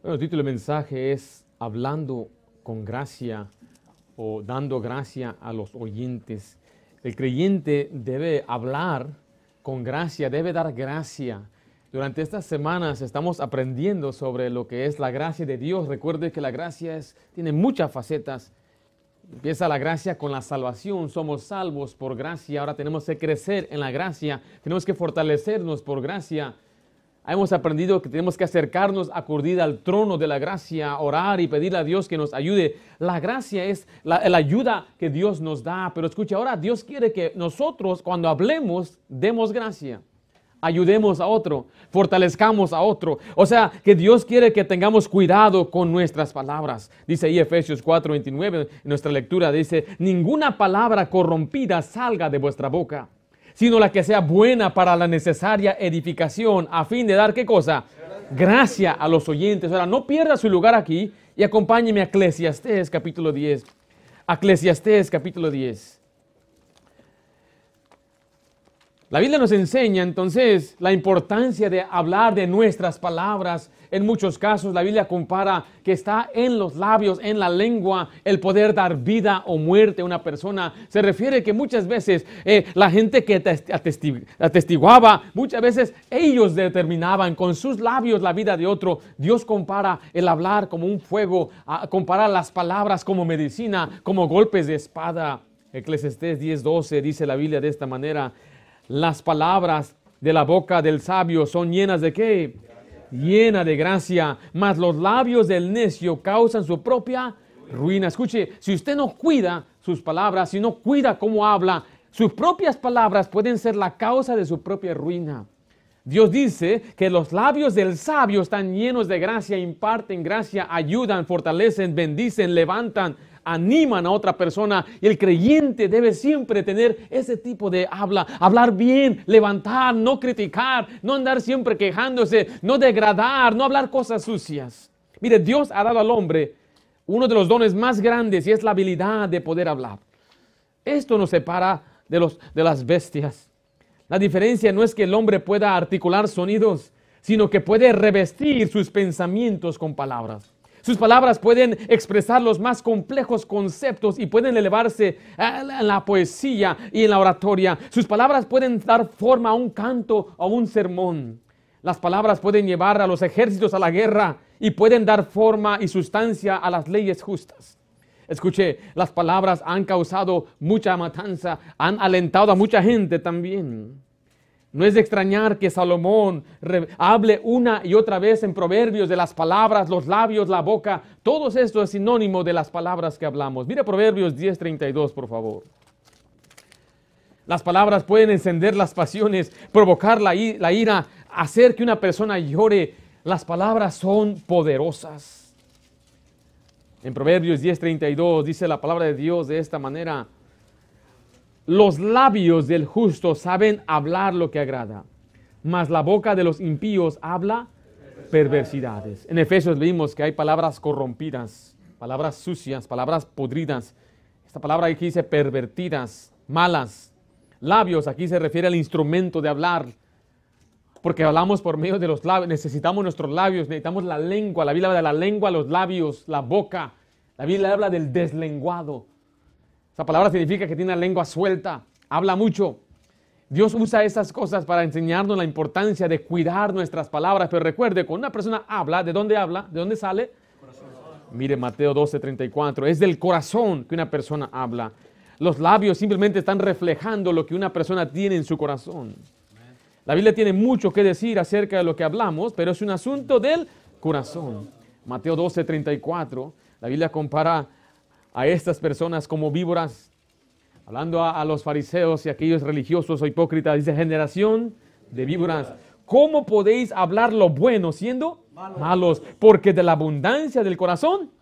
Bueno, el título del mensaje es Hablando con gracia o dando gracia a los oyentes. El creyente debe hablar con gracia, debe dar gracia. Durante estas semanas estamos aprendiendo sobre lo que es la gracia de Dios. Recuerde que la gracia es, tiene muchas facetas. Empieza la gracia con la salvación, somos salvos por gracia, ahora tenemos que crecer en la gracia, tenemos que fortalecernos por gracia. Hemos aprendido que tenemos que acercarnos, acudir al trono de la gracia, orar y pedirle a Dios que nos ayude. La gracia es la, ayuda que Dios nos da. Pero escucha, ahora Dios quiere que nosotros cuando hablemos demos gracia. Ayudemos a otro, fortalezcamos a otro. O sea, que Dios quiere que tengamos cuidado con nuestras palabras. Dice ahí Efesios 4:29 en nuestra lectura, dice, ninguna palabra corrompida salga de vuestra boca sino la que sea buena para la necesaria edificación, a fin de dar qué cosa? Gracia a los oyentes. Ahora, no pierda su lugar aquí y acompáñeme a Eclesiastés capítulo 10. Eclesiastés capítulo 10. La Biblia nos enseña entonces la importancia de hablar de nuestras palabras. En muchos casos la Biblia compara que está en los labios, en la lengua, el poder dar vida o muerte a una persona. Se refiere que muchas veces eh, la gente que atestiguaba, muchas veces ellos determinaban con sus labios la vida de otro. Dios compara el hablar como un fuego, compara las palabras como medicina, como golpes de espada. Eclesiastés 10:12 dice la Biblia de esta manera. Las palabras de la boca del sabio son llenas de qué? Llena de gracia, mas los labios del necio causan su propia ruina. Escuche, si usted no cuida sus palabras, si no cuida cómo habla, sus propias palabras pueden ser la causa de su propia ruina. Dios dice que los labios del sabio están llenos de gracia, imparten gracia, ayudan, fortalecen, bendicen, levantan, animan a otra persona y el creyente debe siempre tener ese tipo de habla, hablar bien, levantar, no criticar, no andar siempre quejándose, no degradar, no hablar cosas sucias. Mire, Dios ha dado al hombre uno de los dones más grandes y es la habilidad de poder hablar. Esto nos separa de, los, de las bestias. La diferencia no es que el hombre pueda articular sonidos, sino que puede revestir sus pensamientos con palabras. Sus palabras pueden expresar los más complejos conceptos y pueden elevarse en la poesía y en la oratoria. Sus palabras pueden dar forma a un canto o a un sermón. Las palabras pueden llevar a los ejércitos a la guerra y pueden dar forma y sustancia a las leyes justas. Escuche, las palabras han causado mucha matanza, han alentado a mucha gente también. No es de extrañar que Salomón hable una y otra vez en proverbios de las palabras, los labios, la boca. Todo esto es sinónimo de las palabras que hablamos. Mira Proverbios 10:32, por favor. Las palabras pueden encender las pasiones, provocar la, ira, hacer que una persona llore. Las palabras son poderosas. En Proverbios 10:32 dice la palabra de Dios de esta manera. Los labios del justo saben hablar lo que agrada, mas la boca de los impíos habla perversidades. En Efesios vimos que hay palabras corrompidas, palabras sucias, palabras podridas. Esta palabra aquí dice pervertidas, malas. Labios, aquí se refiere al instrumento de hablar, porque hablamos por medio de los labios, necesitamos nuestros labios, necesitamos la lengua. La Biblia habla de la lengua, los labios, la boca. La Biblia habla del deslenguado. Esa palabra significa que tiene la lengua suelta, habla mucho. Dios usa esas cosas para enseñarnos la importancia de cuidar nuestras palabras. Pero recuerde, cuando una persona habla, ¿de dónde habla? ¿De dónde sale? Mire Mateo 12, 34. Es del corazón que una persona habla. Los labios simplemente están reflejando lo que una persona tiene en su corazón. La Biblia tiene mucho que decir acerca de lo que hablamos, pero es un asunto del corazón. Mateo 12, 34. La Biblia compara a estas personas como víboras, hablando a, los fariseos y aquellos religiosos o hipócritas, dice generación de víboras, ¿cómo podéis hablar lo bueno siendo malos? Porque de la abundancia del corazón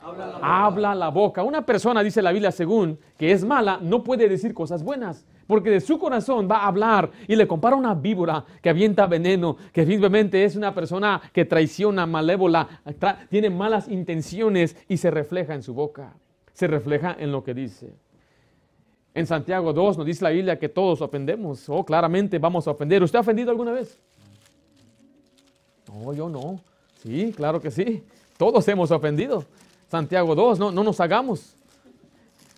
habla la, boca. Una persona, dice la Biblia, según que es mala, no puede decir cosas buenas. Porque de su corazón va a hablar y le compara una víbora que avienta veneno, que simplemente es una persona que traiciona, malévola, tiene malas intenciones y se refleja en su boca se refleja en lo que dice. En Santiago 2 nos dice la Biblia que todos ofendemos. Oh, claramente vamos a ofender. ¿Usted ha ofendido alguna vez? No, yo no. Sí, claro que sí. Todos hemos ofendido. Santiago 2, no, no nos hagamos.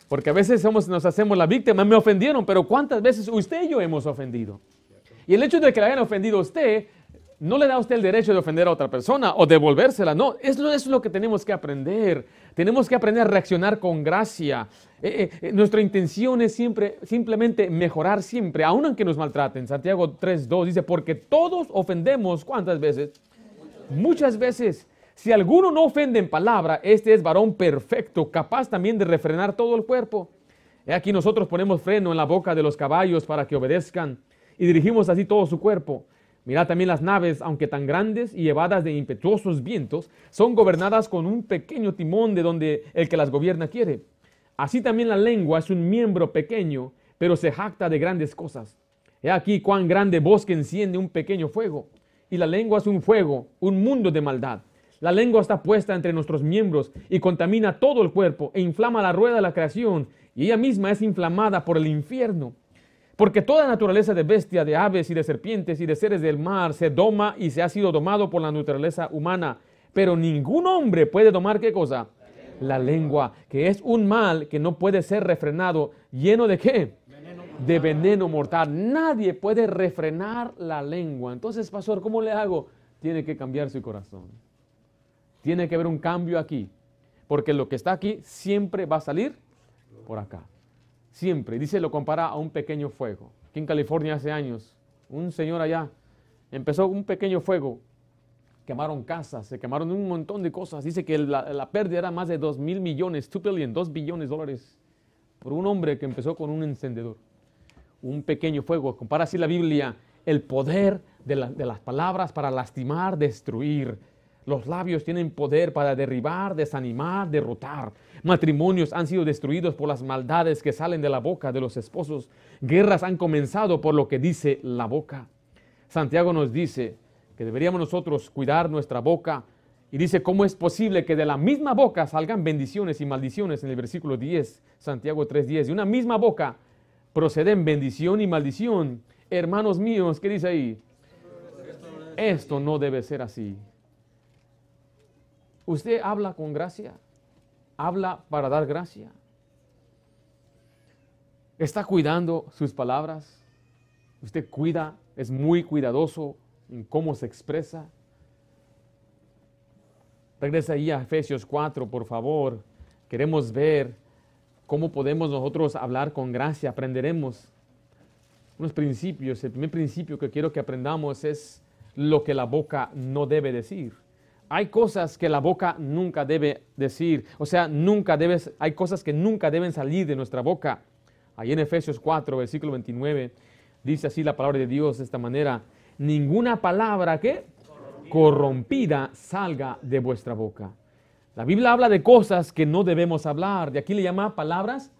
Porque a veces somos, nos hacemos la víctima, me ofendieron, pero ¿cuántas veces usted y yo hemos ofendido? Y el hecho de que le hayan ofendido a usted no le da a usted el derecho de ofender a otra persona o devolvérsela. No, eso, es lo que tenemos que aprender. Tenemos que aprender a reaccionar con gracia. Eh, eh, eh, nuestra intención es siempre, simplemente mejorar siempre, aun aunque nos maltraten. Santiago 3.2 dice, porque todos ofendemos, ¿cuántas veces? Muchas veces. Si alguno no ofende en palabra, este es varón perfecto, capaz también de refrenar todo el cuerpo. He aquí nosotros ponemos freno en la boca de los caballos para que obedezcan y dirigimos así todo su cuerpo. Mirad también las naves, aunque tan grandes y llevadas de impetuosos vientos, son gobernadas con un pequeño timón de donde el que las gobierna quiere. Así también la lengua es un miembro pequeño, pero se jacta de grandes cosas. He aquí cuán grande bosque enciende un pequeño fuego. Y la lengua es un fuego, un mundo de maldad. La lengua está puesta entre nuestros miembros y contamina todo el cuerpo e inflama la rueda de la creación, y ella misma es inflamada por el infierno. Porque toda naturaleza de bestia, de aves y de serpientes y de seres del mar se doma y se ha sido domado por la naturaleza humana. Pero ningún hombre puede domar qué cosa? La lengua, que es un mal que no puede ser refrenado. ¿Lleno de qué? De veneno mortal. Nadie puede refrenar la lengua. Entonces, pastor, ¿cómo le hago? Tiene que cambiar su corazón. Tiene que haber un cambio aquí. Porque lo que está aquí siempre va a salir por acá. Siempre. Dice, lo compara a un pequeño fuego. Aquí en California hace años, un señor allá empezó un pequeño fuego. Quemaron casas, se quemaron un montón de cosas. Dice que la, pérdida era más de 2 mil millones, 2 billion, 2 billones de dólares por un hombre que empezó con un encendedor. Un pequeño fuego. Compara así la Biblia el poder de las palabras para lastimar, destruir. Los labios tienen poder para derribar, desanimar, derrotar. Matrimonios han sido destruidos por las maldades que salen de la boca de los esposos. Guerras han comenzado por lo que dice la boca. Santiago nos dice que deberíamos nosotros cuidar nuestra boca y dice cómo es posible que de la misma boca salgan bendiciones y maldiciones en el versículo 10, Santiago 3:10. De una misma boca proceden bendición y maldición. Hermanos míos, ¿qué dice ahí? Esto no debe ser así. Usted habla con gracia, habla para dar gracia. Está cuidando sus palabras. Usted cuida, es muy cuidadoso en cómo se expresa. Regresa ahí a Efesios 4, por favor. Queremos ver cómo podemos nosotros hablar con gracia. Aprenderemos unos principios. El primer principio que quiero que aprendamos es lo que la boca no debe decir hay cosas que la boca nunca debe decir, o sea, nunca debes, hay cosas que nunca deben salir de nuestra boca. Ahí en Efesios 4, versículo 29, dice así la palabra de Dios de esta manera, ninguna palabra que corrompida salga de vuestra boca. La Biblia habla de cosas que no debemos hablar, de aquí le llama palabras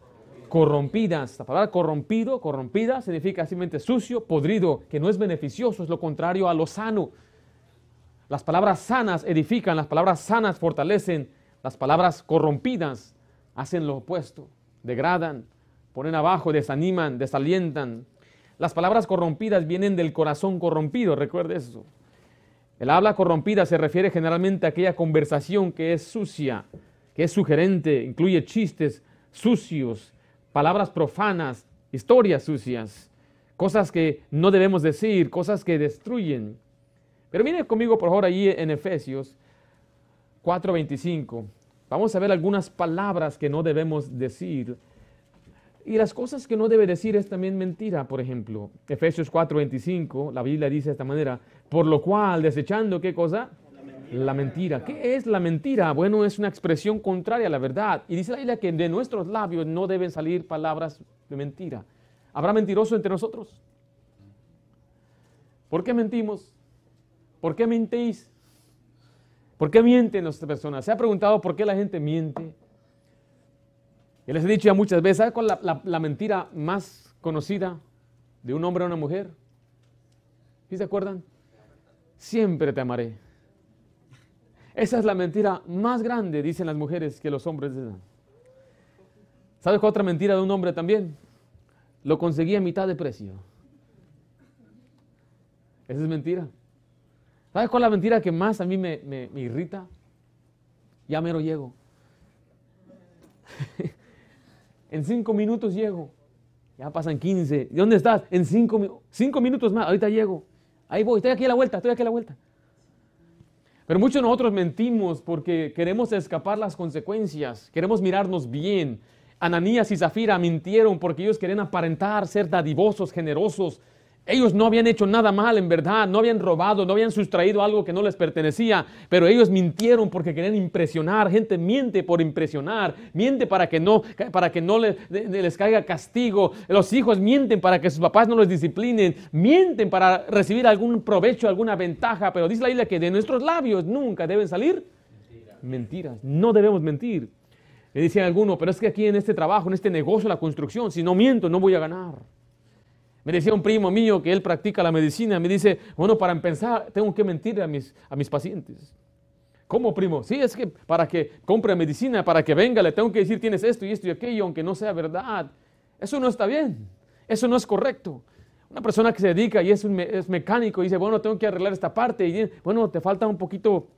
corrompidas. La palabra corrompido, corrompida, significa simplemente sucio, podrido, que no es beneficioso, es lo contrario a lo sano. Las palabras sanas edifican, las palabras sanas fortalecen, las palabras corrompidas hacen lo opuesto, degradan, ponen abajo, desaniman, desalientan. Las palabras corrompidas vienen del corazón corrompido, recuerde eso. El habla corrompida se refiere generalmente a aquella conversación que es sucia, que es sugerente, incluye chistes sucios, palabras profanas, historias sucias, cosas que no debemos decir, cosas que destruyen. Pero miren conmigo por favor ahí en Efesios 4:25. Vamos a ver algunas palabras que no debemos decir. Y las cosas que no debe decir es también mentira, por ejemplo. Efesios 4:25, la Biblia dice de esta manera, por lo cual desechando qué cosa? La mentira. ¿Qué es la mentira? Bueno, es una expresión contraria a la verdad. Y dice la Biblia que de nuestros labios no deben salir palabras de mentira. ¿Habrá mentiroso entre nosotros? ¿Por qué mentimos? ¿Por qué mentéis? ¿Por qué mienten las personas? ¿Se ha preguntado por qué la gente miente? Y les he dicho ya muchas veces, ¿sabe cuál es la, mentira más conocida de un hombre a una mujer? ¿Sí se acuerdan? Siempre te amaré. Esa es la mentira más grande, dicen las mujeres, que los hombres dan. ¿Sabes cuál otra mentira de un hombre también? Lo conseguí a mitad de precio. Esa es mentira. ¿Sabes cuál es la mentira que más a mí me, irrita? Ya mero llego. en cinco minutos llego. Ya pasan 15. ¿Y dónde estás? En cinco, cinco minutos más. Ahorita llego. Ahí voy. Estoy aquí a la vuelta. Estoy aquí a la vuelta. Pero muchos de nosotros mentimos porque queremos escapar las consecuencias. Queremos mirarnos bien. Ananías y Zafira mintieron porque ellos querían aparentar ser dadivosos, generosos, ellos no habían hecho nada mal en verdad, no habían robado, no habían sustraído algo que no les pertenecía, pero ellos mintieron porque querían impresionar. Gente miente por impresionar, miente para que no, para que no les, caiga castigo. Los hijos mienten para que sus papás no los disciplinen, mienten para recibir algún provecho, alguna ventaja, pero dice la Biblia que de nuestros labios nunca deben salir mentiras. No debemos mentir. Le dicen alguno, pero es que aquí en este trabajo, en este negocio, la construcción, si no miento, no voy a ganar. Me decía un primo mío que él practica la medicina, me dice, bueno, para empezar, tengo que mentir a mis, a mis pacientes. ¿Cómo, primo? Sí, es que para que compre medicina, para que venga, le tengo que decir tienes esto y esto y aquello, aunque no sea verdad. Eso no está bien. Eso no es correcto. Una persona que se dedica y es, un, es mecánico y dice, bueno, tengo que arreglar esta parte y bueno, te falta un poquito,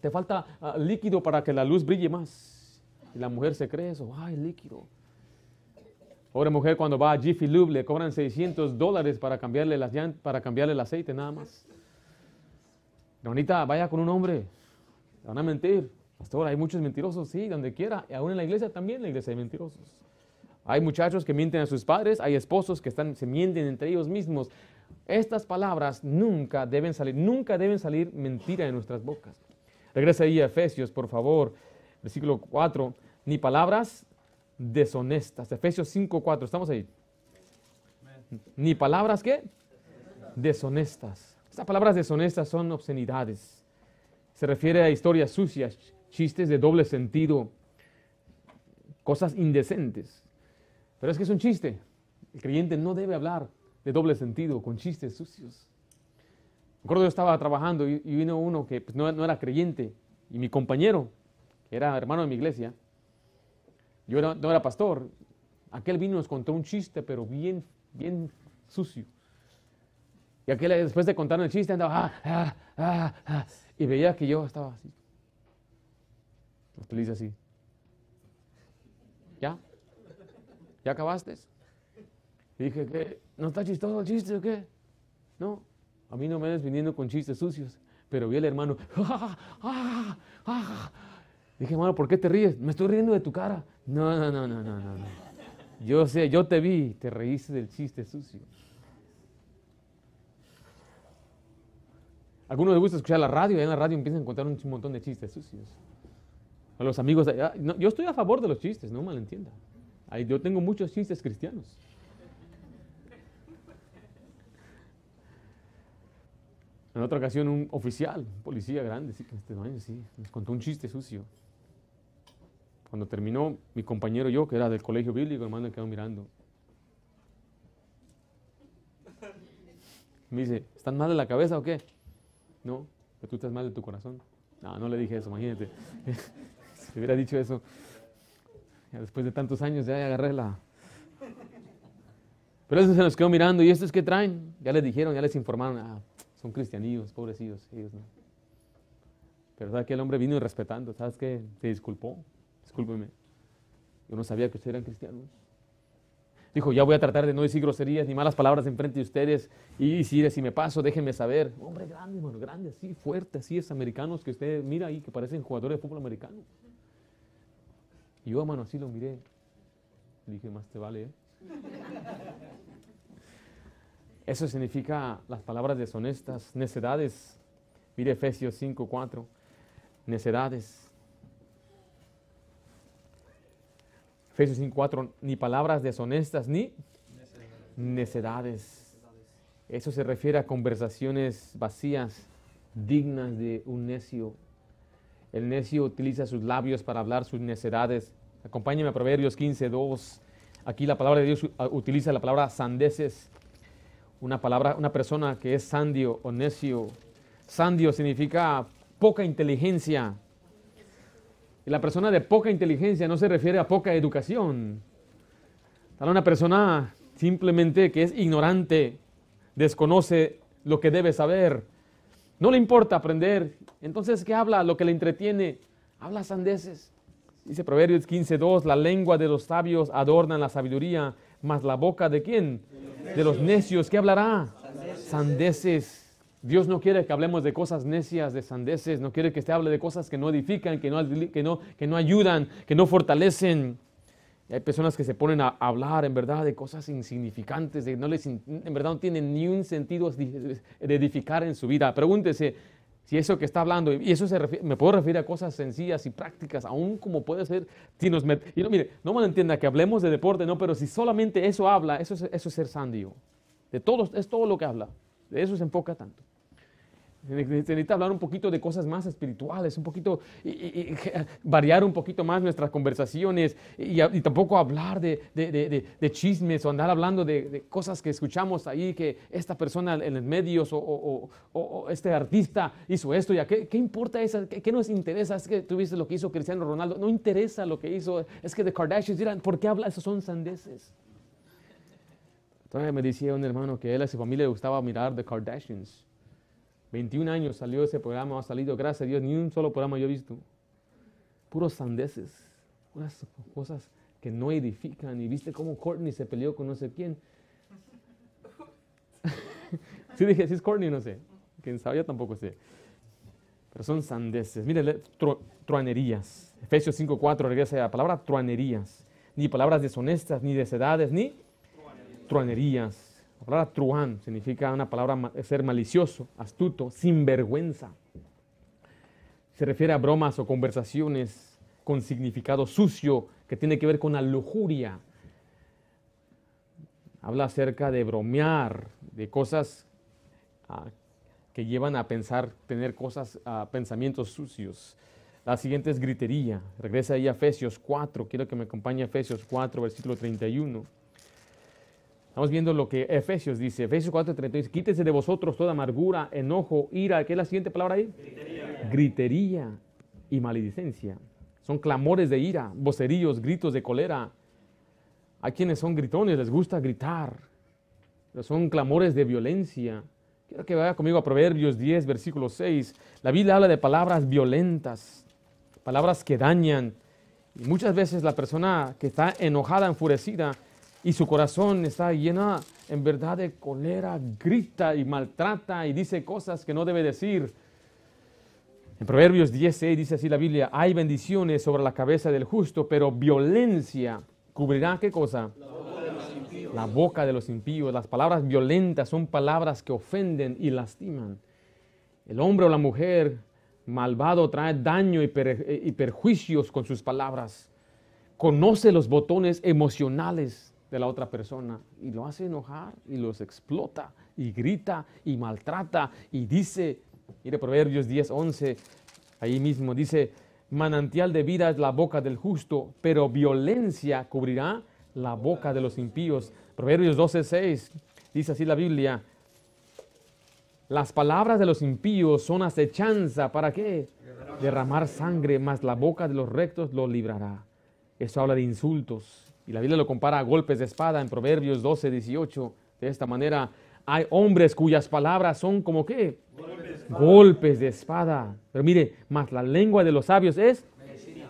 te falta ah, líquido para que la luz brille más. Y la mujer se cree eso, ay, líquido. Pobre mujer cuando va a Jiffy Lube le cobran 600 dólares para cambiarle, las para cambiarle el aceite nada más. Bonita, vaya con un hombre. van a mentir. Pastor, hay muchos mentirosos, sí, donde quiera. Y aún en la iglesia también, la iglesia hay mentirosos. Hay muchachos que mienten a sus padres, hay esposos que están, se mienten entre ellos mismos. Estas palabras nunca deben salir, nunca deben salir mentira de nuestras bocas. Regresa ahí a Efesios, por favor, versículo 4. Ni palabras deshonestas. Efesios 5:4, estamos ahí. Ni palabras que deshonestas. Estas palabras deshonestas son obscenidades. Se refiere a historias sucias, chistes de doble sentido, cosas indecentes. Pero es que es un chiste. El creyente no debe hablar de doble sentido, con chistes sucios. Recuerdo yo estaba trabajando y, vino uno que pues, no, no era creyente y mi compañero, que era hermano de mi iglesia, yo no era pastor. Aquel vino y nos contó un chiste, pero bien, bien sucio. Y aquel después de contar el chiste andaba, ah, ah, ah, y veía que yo estaba así. Feliz así. ¿Ya? ¿Ya acabaste? Y dije, ¿qué? ¿No está chistoso el chiste o qué? No, a mí no me ves viniendo con chistes sucios. Pero vi al hermano, ¡ah, ah, ah, Dije, hermano, ¿por qué te ríes? Me estoy riendo de tu cara. No, no, no, no, no, no. Yo sé, yo te vi, te reíste del chiste sucio. algunos les gusta escuchar la radio y en la radio empiezan a contar un montón de chistes sucios. A los amigos, yo estoy a favor de los chistes, no malentienda. Yo tengo muchos chistes cristianos. En otra ocasión, un oficial, un policía grande, sí, este sí, nos contó un chiste sucio. Cuando terminó, mi compañero yo, que era del colegio bíblico, hermano, me quedó mirando. Me dice, ¿están mal de la cabeza o qué? No, pero tú estás mal de tu corazón. No, no le dije eso, imagínate. si hubiera dicho eso, después de tantos años ya agarré la... Pero eso se nos quedó mirando, ¿y estos qué traen? Ya les dijeron, ya les informaron, ah, son cristianillos, pobrecitos, ellos no. Pero ¿sabes que El hombre vino respetando, ¿sabes qué? Se disculpó discúlpeme, yo no sabía que ustedes eran cristianos. Dijo, ya voy a tratar de no decir groserías ni malas palabras en frente de ustedes. Y si, me paso, déjenme saber. Hombre grande, hermano, grande, así, fuerte, así es, americanos que usted mira ahí, que parecen jugadores de fútbol americano. Y yo, hermano, así lo miré. Le dije, más te vale, ¿eh? Eso significa las palabras deshonestas, necedades. Mire Efesios 5, 4. Necedades. Efesios 5.4, ni palabras deshonestas ni necedades. Eso se refiere a conversaciones vacías, dignas de un necio. El necio utiliza sus labios para hablar sus necedades. Acompáñeme a Proverbios 15.2. Aquí la palabra de Dios utiliza la palabra sandeces. Una palabra, una persona que es sandio o necio. Sandio significa poca inteligencia, y la persona de poca inteligencia no se refiere a poca educación. A una persona simplemente que es ignorante, desconoce lo que debe saber, no le importa aprender. Entonces, ¿qué habla? Lo que le entretiene, Habla sandeces. Dice Proverbios 15.2, la lengua de los sabios adorna la sabiduría, mas la boca de quién? De los necios. ¿Qué hablará? Sandeces. Dios no quiere que hablemos de cosas necias, de sandeces, no quiere que se hable de cosas que no edifican, que no, que no, que no ayudan, que no fortalecen. hay personas que se ponen a hablar en verdad de cosas insignificantes, de no les, en verdad no tienen ni un sentido de edificar en su vida. Pregúntese, si eso que está hablando, y eso se me puedo referir a cosas sencillas y prácticas, aún como puede ser, si nos y no, mire, no me entienda que hablemos de deporte, no, pero si solamente eso habla, eso es, eso es ser sandio. De todos, es todo lo que habla. De eso se enfoca tanto. Necesita hablar un poquito de cosas más espirituales, un poquito, y, variar un poquito más nuestras conversaciones y, tampoco hablar de, de, chismes o andar hablando de, cosas que escuchamos ahí, que esta persona en los medios o, o, este artista hizo esto, ya, ¿qué, qué importa eso? ¿Qué, nos interesa? Es que tú viste lo que hizo Cristiano Ronaldo, no interesa lo que hizo, es que de Kardashians dirán, ¿por qué habla? Esos son sandeces. Entonces me decía un hermano que él a su familia le gustaba mirar The Kardashians. 21 años salió ese programa, ha salido, gracias a Dios, ni un solo programa yo he visto. Puros sandeces, puras cosas que no edifican. Y viste cómo Courtney se peleó con no sé quién. sí dije, si es Courtney, no sé. Quién sabe, yo tampoco sé. Pero son sandeces. Mire, truanerías. Efesios 5.4 regresa a la palabra truanerías. Ni palabras deshonestas, ni desedades, ni truanerías la palabra significa una palabra ser malicioso, astuto, sin vergüenza. Se refiere a bromas o conversaciones con significado sucio que tiene que ver con la lujuria. Habla acerca de bromear, de cosas ah, que llevan a pensar, tener cosas, uh, pensamientos sucios. La siguiente es gritería. Regresa ahí a Efesios 4. Quiero que me acompañe a Efesios 4, versículo 31. Estamos viendo lo que Efesios dice, Efesios 4:32, quítese de vosotros toda amargura, enojo, ira, ¿qué es la siguiente palabra ahí? Gritería. Gritería y maledicencia. Son clamores de ira, voceríos, gritos de cólera. Hay quienes son gritones, les gusta gritar. Pero son clamores de violencia. Quiero que vaya conmigo a Proverbios 10, versículo 6. La Biblia habla de palabras violentas, palabras que dañan. Y muchas veces la persona que está enojada, enfurecida, y su corazón está llena en verdad de cólera, grita y maltrata y dice cosas que no debe decir. En Proverbios 16 dice así la Biblia, hay bendiciones sobre la cabeza del justo, pero violencia cubrirá qué cosa? La boca de los impíos. La boca de los impíos. Las palabras violentas son palabras que ofenden y lastiman. El hombre o la mujer malvado trae daño y, y perjuicios con sus palabras. Conoce los botones emocionales de la otra persona y lo hace enojar y los explota y grita y maltrata y dice, mire Proverbios 10, 11, ahí mismo dice, manantial de vida es la boca del justo, pero violencia cubrirá la boca de los impíos. Proverbios 12, 6, dice así la Biblia, las palabras de los impíos son acechanza, ¿para qué? Derramar sangre, mas la boca de los rectos lo librará. Eso habla de insultos, y la Biblia lo compara a golpes de espada en Proverbios 12, 18. De esta manera, hay hombres cuyas palabras son como qué? Golpes de espada. Pero mire, más la lengua de los sabios es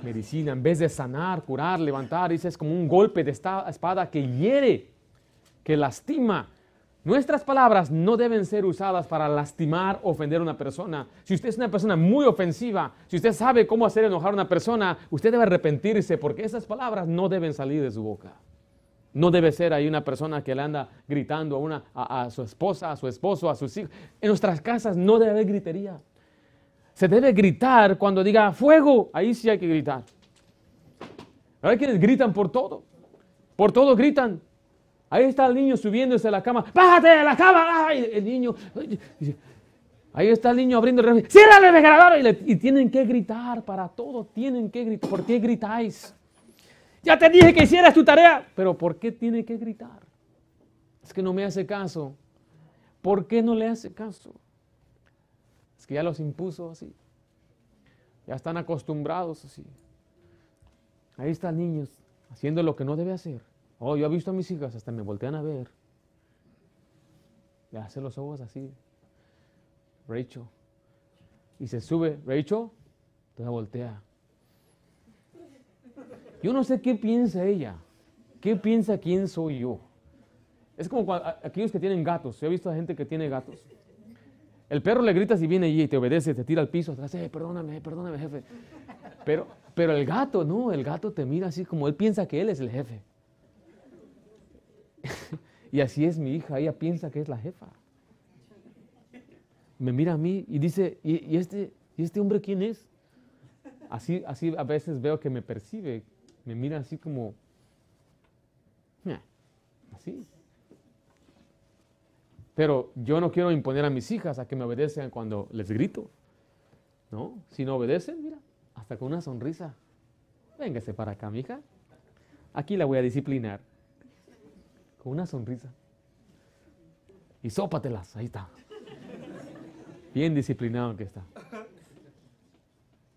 medicina. En vez de sanar, curar, levantar, dice es como un golpe de espada que hiere, que lastima, Nuestras palabras no deben ser usadas para lastimar o ofender a una persona. Si usted es una persona muy ofensiva, si usted sabe cómo hacer enojar a una persona, usted debe arrepentirse porque esas palabras no deben salir de su boca. No debe ser ahí una persona que le anda gritando a, su esposa, a su esposo, a sus hijos. En nuestras casas no debe haber gritería. Se debe gritar cuando diga fuego, ahí sí hay que gritar. Hay quienes gritan por todo. Por todo gritan. Ahí está el niño subiéndose a la cama. ¡Bájate de la cama! el niño. Ahí está el niño abriendo el refri. ¡Cierra el refrigerador! Y, tienen que gritar para todo. Tienen que gritar. ¿Por qué gritáis? Ya te dije que hicieras tu tarea. Pero ¿por qué tiene que gritar? Es que no me hace caso. ¿Por qué no le hace caso? Es que ya los impuso así. Ya están acostumbrados así. Ahí está el niño haciendo lo que no debe hacer. Oh, yo he visto a mis hijas, hasta me voltean a ver. Le hace los ojos así. Rachel. Y se sube, Rachel, entonces voltea. Yo no sé qué piensa ella, qué piensa quién soy yo. Es como aquellos que tienen gatos. Yo he visto a gente que tiene gatos. El perro le grita si viene allí y te obedece, te tira al piso atrás, eh, perdóname, perdóname, jefe. Pero, pero el gato, no, el gato te mira así como él piensa que él es el jefe. y así es mi hija, ella piensa que es la jefa. Me mira a mí y dice, ¿y, este, ¿y este hombre quién es? Así, así a veces veo que me percibe, me mira así como, así. Pero yo no quiero imponer a mis hijas a que me obedezcan cuando les grito. ¿No? Si no obedecen, mira, hasta con una sonrisa. Véngase para acá, mija. Aquí la voy a disciplinar. Con una sonrisa. Y sópatelas, ahí está. Bien disciplinado que está.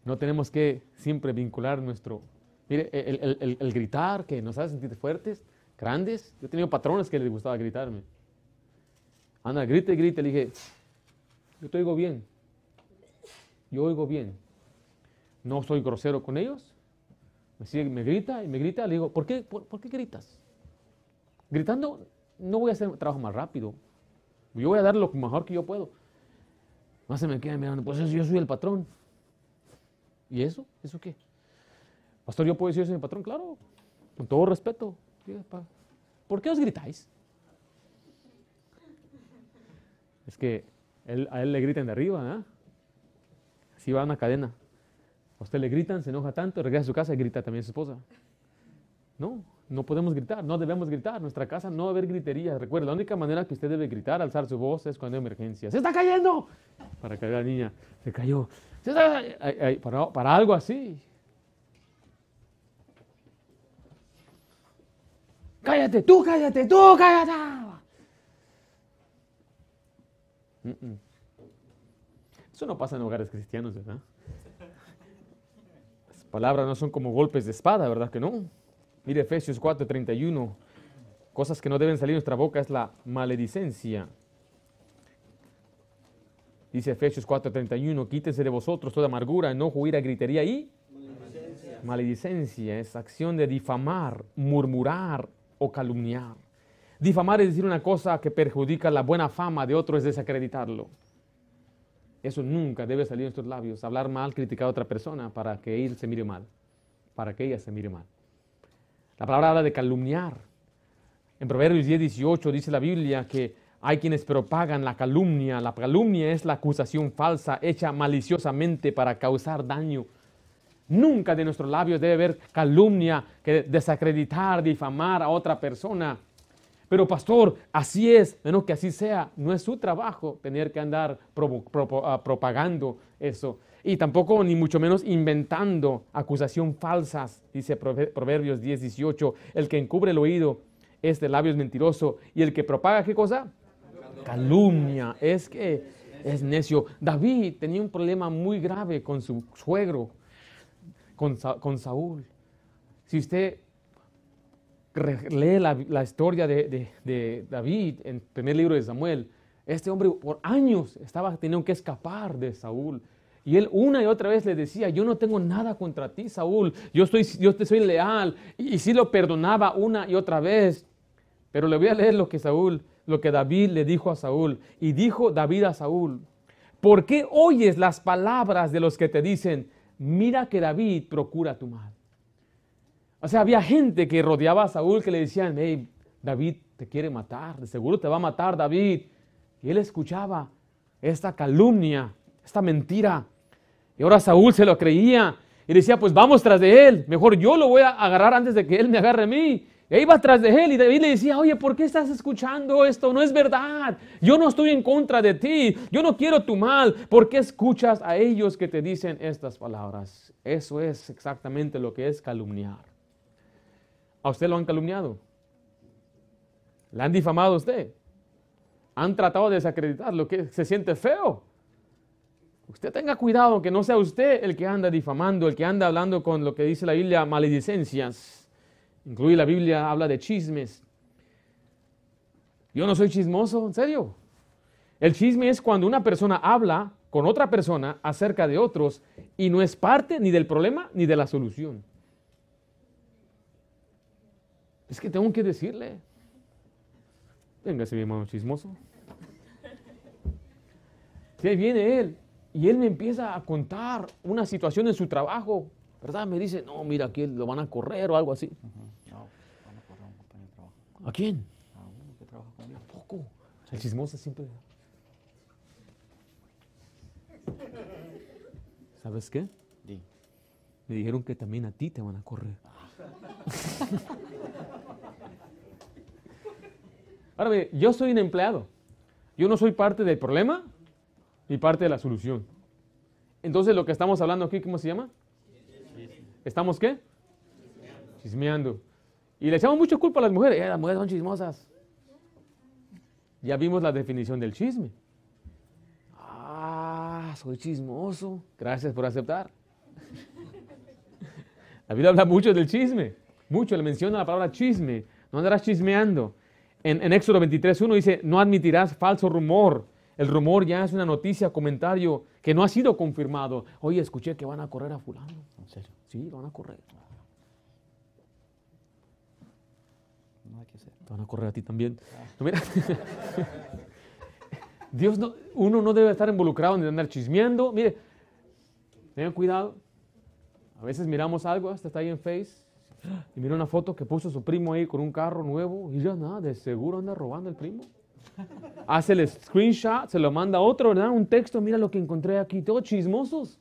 No tenemos que siempre vincular nuestro... Mire, el, el gritar que nos hace sentir fuertes, grandes. Yo he tenido patrones que les gustaba gritarme. Anda, grite, grite. Le dije, yo te oigo bien. Yo oigo bien. No soy grosero con ellos. Me, sigue, me grita y me grita. Le digo, ¿por qué, por, qué gritas? Gritando no voy a hacer trabajo más rápido. Yo voy a dar lo mejor que yo puedo. Más se me queda mirando, pues yo soy el patrón. ¿Y eso? ¿Eso qué? Pastor, ¿yo puedo decir eso el patrón? Claro, con todo respeto. ¿Por qué os gritáis? Es que a él le gritan de arriba, ¿eh? Así va una cadena. A usted le gritan, se enoja tanto, regresa a su casa y grita también a su esposa. No, no podemos gritar, no debemos gritar. Nuestra casa no debe haber gritería. Recuerde, la única manera que usted debe gritar, alzar su voz, es cuando hay emergencia. ¡Se está cayendo! Para que la niña se cayó. para, para algo así. Cállate, tú cállate, tú cállate. Eso no pasa en hogares cristianos, ¿verdad? Las palabras no son como golpes de espada, ¿verdad que no? Mire Efesios 4:31. Cosas que no deben salir de nuestra boca es la maledicencia. Dice Efesios 4:31, quítese de vosotros toda amargura, enojo, ira, gritería y maledicencia. maledicencia. Es acción de difamar, murmurar o calumniar. Difamar es decir una cosa que perjudica la buena fama de otro, es desacreditarlo. Eso nunca debe salir de nuestros labios. Hablar mal, criticar a otra persona para que él se mire mal, para que ella se mire mal. La palabra habla de calumniar. En Proverbios 10, 18 dice la Biblia que hay quienes propagan la calumnia. La calumnia es la acusación falsa hecha maliciosamente para causar daño. Nunca de nuestros labios debe haber calumnia que desacreditar, difamar a otra persona. Pero pastor, así es, menos que así sea, no es su trabajo tener que andar ah, propagando eso. Y tampoco, ni mucho menos, inventando acusación falsas, dice Proverbios 10, 18. El que encubre el oído es de labios mentiroso. Y el que propaga, ¿qué cosa? Calumnia. Es que es necio. David tenía un problema muy grave con su suegro, con, con Saúl. Si usted lee la, historia de, David en el primer libro de Samuel, este hombre por años estaba teniendo que escapar de Saúl. Y él una y otra vez le decía, yo no tengo nada contra ti, Saúl, yo, estoy, yo te soy leal. Y, y sí lo perdonaba una y otra vez. Pero le voy a leer lo que Saúl, lo que David le dijo a Saúl. Y dijo David a Saúl, ¿por qué oyes las palabras de los que te dicen, mira que David procura tu mal? O sea, había gente que rodeaba a Saúl que le decían, hey, David te quiere matar, de seguro te va a matar David. Y él escuchaba esta calumnia, esta mentira. Y ahora Saúl se lo creía y decía, pues vamos tras de él, mejor yo lo voy a agarrar antes de que él me agarre a mí. Y iba tras de él y David le decía, oye, ¿por qué estás escuchando esto? No es verdad. Yo no estoy en contra de ti. Yo no quiero tu mal. ¿Por qué escuchas a ellos que te dicen estas palabras? Eso es exactamente lo que es calumniar. A usted lo han calumniado. Le han difamado a usted. Han tratado de desacreditar lo que se siente feo. Usted tenga cuidado que no sea usted el que anda difamando, el que anda hablando con lo que dice la Biblia, maledicencias. Incluye la Biblia, habla de chismes. Yo no soy chismoso, en serio. El chisme es cuando una persona habla con otra persona acerca de otros y no es parte ni del problema ni de la solución. Es que tengo que decirle. Véngase, mi hermano chismoso. Si ahí viene él y él me empieza a contar una situación en su trabajo, ¿verdad? Me dice, no, mira, aquí lo van a correr o algo así. No, van a correr a un compañero de trabajo. ¿A quién? A uno que trabaja conmigo. Poco. El chismoso siempre. ¿Sabes qué? Di. Me dijeron que también a ti te van a correr. Ahora ve, yo soy un empleado. Yo no soy parte del problema ni parte de la solución. Entonces lo que estamos hablando aquí, ¿cómo se llama? ¿Estamos qué? Chismeando. Y le echamos mucha culpa a las mujeres. Eh, las mujeres son chismosas. Ya vimos la definición del chisme. Ah, soy chismoso. Gracias por aceptar. La Biblia habla mucho del chisme. Mucho le menciona la palabra chisme. No andarás chismeando. En, en Éxodo 23.1 dice, no admitirás falso rumor. El rumor ya es una noticia, comentario que no ha sido confirmado. Oye, escuché que van a correr a fulano. ¿En serio? Sí, lo van a correr. No hay que hacer. Te van a correr a ti también. No, mira. Dios no, uno no debe estar involucrado en andar chismeando. Mire, tengan cuidado. A veces miramos algo, hasta está ahí en Face, y mira una foto que puso su primo ahí con un carro nuevo, y ya nada, de seguro anda robando el primo. Hace el screenshot, se lo manda a otro, ¿verdad? Un texto, mira lo que encontré aquí, todos chismosos.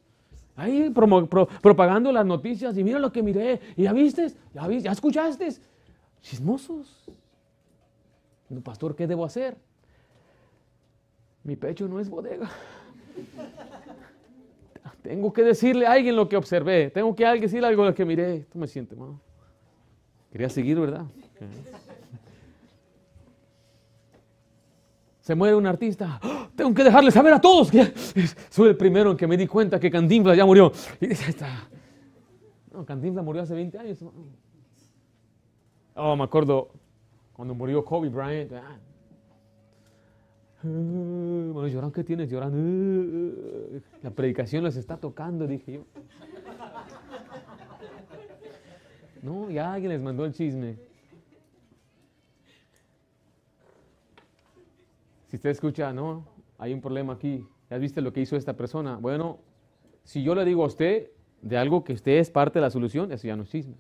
Ahí promo- pro- propagando las noticias, y mira lo que miré, y ya viste, ya, viste, ya escuchaste. Chismosos. Pastor, ¿qué debo hacer? Mi pecho no es bodega. Tengo que decirle a alguien lo que observé. Tengo que decirle algo lo que miré. Tú me sientes, hermano. Quería seguir, ¿verdad? Se muere un artista. ¡Ah! Tengo que dejarle saber a todos que soy el primero en que me di cuenta que Cantinflas ya murió. Y dice, "Ahí está. No, murió hace 20 años. Oh, me acuerdo cuando murió Kobe Bryant. ah. Bueno, lloran, ¿qué tienes? Llorando. Ah, La predicación les está tocando, dije yo. No, ya alguien les mandó el chisme. Si usted escucha, no, hay un problema aquí. ¿Ya viste lo que hizo esta persona? Bueno, si yo le digo a usted de algo que usted es parte de la solución, eso ya no es chisme.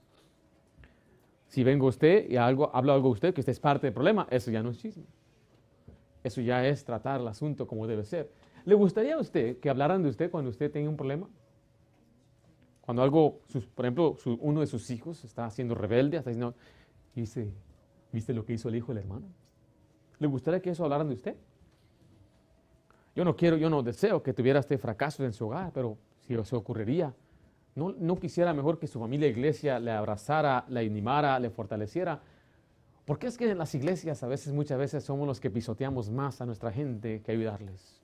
Si vengo usted y algo, hablo algo a usted que usted es parte del problema, eso ya no es chisme. Eso ya es tratar el asunto como debe ser. ¿Le gustaría a usted que hablaran de usted cuando usted tenga un problema? Cuando algo, por ejemplo, uno de sus hijos está siendo rebelde, está diciendo, ¿viste lo que hizo el hijo del hermano? ¿Le gustaría que eso hablaran de usted? Yo no quiero, yo no deseo que tuviera este fracaso en su hogar, pero si eso ocurriría, no, no quisiera mejor que su familia iglesia le abrazara, le animara, le fortaleciera. Porque es que en las iglesias a veces, muchas veces somos los que pisoteamos más a nuestra gente que ayudarles.